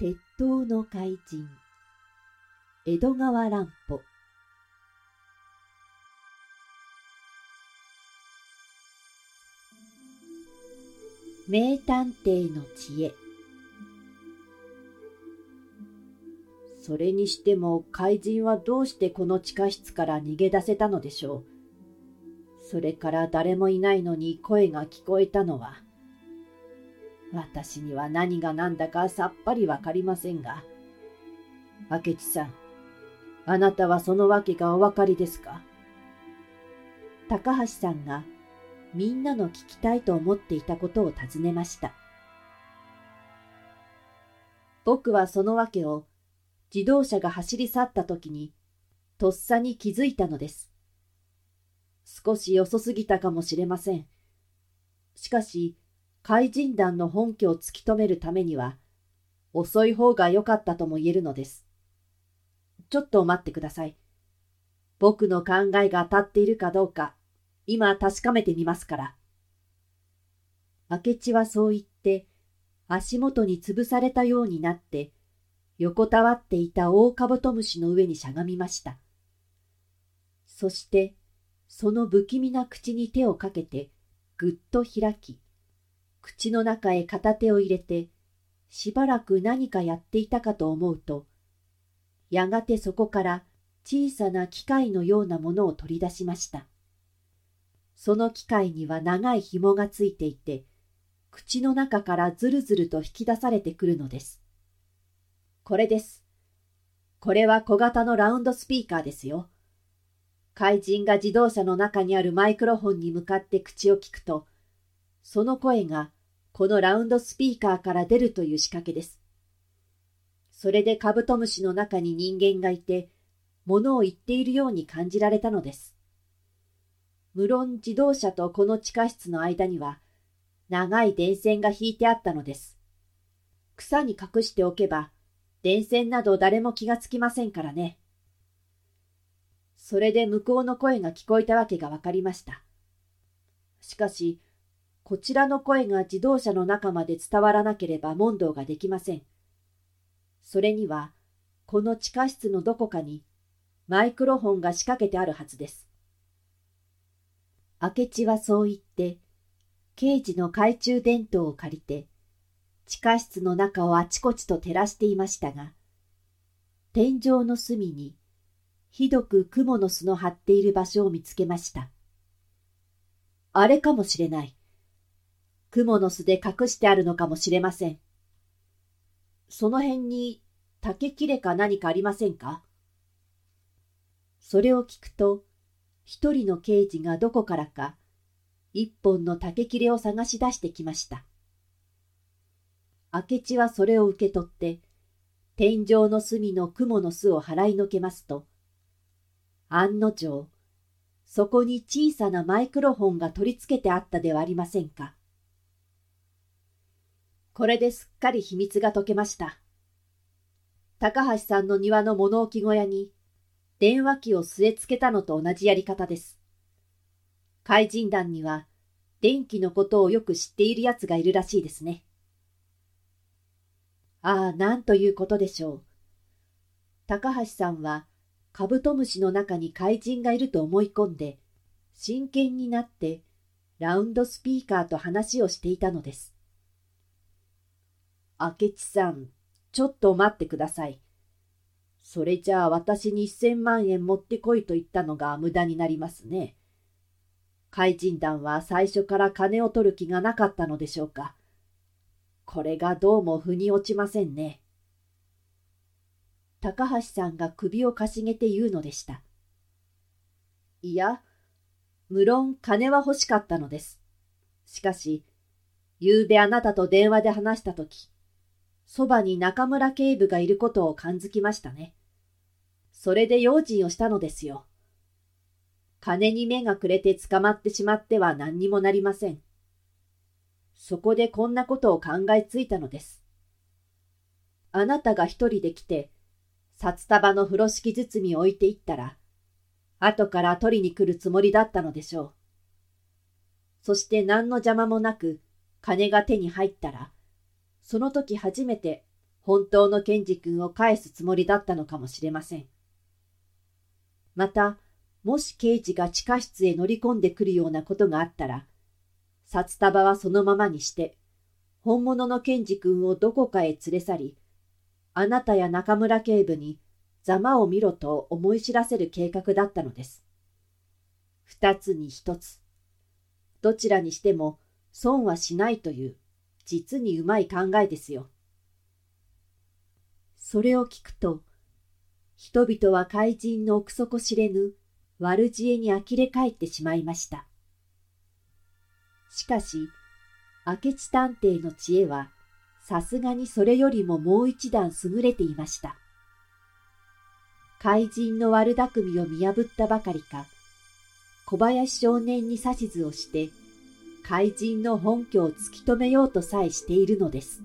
鉄塔の怪人。江戸川乱歩。名探偵の知恵。それにしても怪人はどうしてこの地下室から逃げ出せたのでしょう。それから誰もいないのに声が聞こえたのは、私には何が何だかさっぱりわかりませんが、明智さん、あなたはその訳がお分かりですか？高橋さんがみんなの聞きたいと思っていたことを尋ねました。僕はその訳を自動車が走り去った時にとっさに気づいたのです。少し遅すぎたかもしれません。しかし、怪人団の本拠を突き止めるためには、遅い方が良かったとも言えるのです。ちょっと待ってください。僕の考えが当たっているかどうか、今確かめてみますから。明智はそう言って、足元に潰されたようになって、横たわっていたオオカブトムシの上にしゃがみました。そして、その不気味な口に手をかけて、ぐっと開き、口の中へ片手を入れて、しばらく何かやっていたかと思うと、やがてそこから小さな機械のようなものを取り出しました。その機械には長い紐がついていて、口の中からずるずると引き出されてくるのです。これです。これは小型のラウンドスピーカーですよ。怪人が自動車の中にあるマイクロフォンに向かって口を聞くと、その声がこのラウンドスピーカーから出るという仕掛けです。それでカブトムシの中に人間がいて、物を言っているように感じられたのです。無論自動車とこの地下室の間には、長い電線が引いてあったのです。草に隠しておけば、電線など誰も気がつきませんからね。それで向こうの声が聞こえたわけがわかりました。しかし、こちらの声が自動車の中まで伝わらなければ問答ができません。それには、この地下室のどこかにマイクロフォンが仕掛けてあるはずです。明智はそう言って、刑事の懐中電灯を借りて、地下室の中をあちこちと照らしていましたが、天井の隅にひどく蜘蛛の巣の張っている場所を見つけました。あれかもしれない。蜘の巣で隠してあるのかもしれません。その辺に竹切れか何かありませんか？それを聞くと、一人の刑事がどこからか一本の竹切れを探し出してきました。明智はそれを受け取って、天井の隅の雲の巣を払いのけますと、案の定、そこに小さなマイクロフォンが取り付けてあったではありませんか。これですっかり秘密が解けました。高橋さんの庭の物置小屋に電話機を据え付けたのと同じやり方です。怪人団には電気のことをよく知っている奴がいるらしいですね。ああ、なんということでしょう。高橋さんはカブトムシの中に怪人がいると思い込んで、真剣になってラウンドスピーカーと話をしていたのです。明智さん、ちょっと待ってください。それじゃあ私に千万円持ってこいと言ったのが無駄になりますね。怪人団は最初から金を取る気がなかったのでしょうか。これがどうも腑に落ちませんね。高橋さんが首をかしげて言うのでした。いや、無論金は欲しかったのです。しかし、ゆうべあなたと電話で話したとき、そばに中村警部がいることを感づきましたね。それで用心をしたのですよ。金に目がくれて捕まってしまっては何にもなりません。そこでこんなことを考えついたのです。あなたが一人で来て、札束の風呂敷包みを置いていったら、後から取りに来るつもりだったのでしょう。そして何の邪魔もなく金が手に入ったら、その時初めて本当のケンジ君を返すつもりだったのかもしれません。また、もし刑事が地下室へ乗り込んでくるようなことがあったら、札束はそのままにして、本物のケンジ君をどこかへ連れ去り、あなたや中村警部にざまを見ろと思い知らせる計画だったのです。二つに一つ。どちらにしても損はしないという実にうまい考えですよ。それを聞くと、人々は怪人の奥底知れぬ悪知恵に呆れ返ってしまいました。しかし、明智探偵の知恵は、さすがにそれよりももう一段優れていました。怪人の悪巧みを見破ったばかりか、小林少年に指図をして、怪人の本拠を突き止めようとさえしているのです。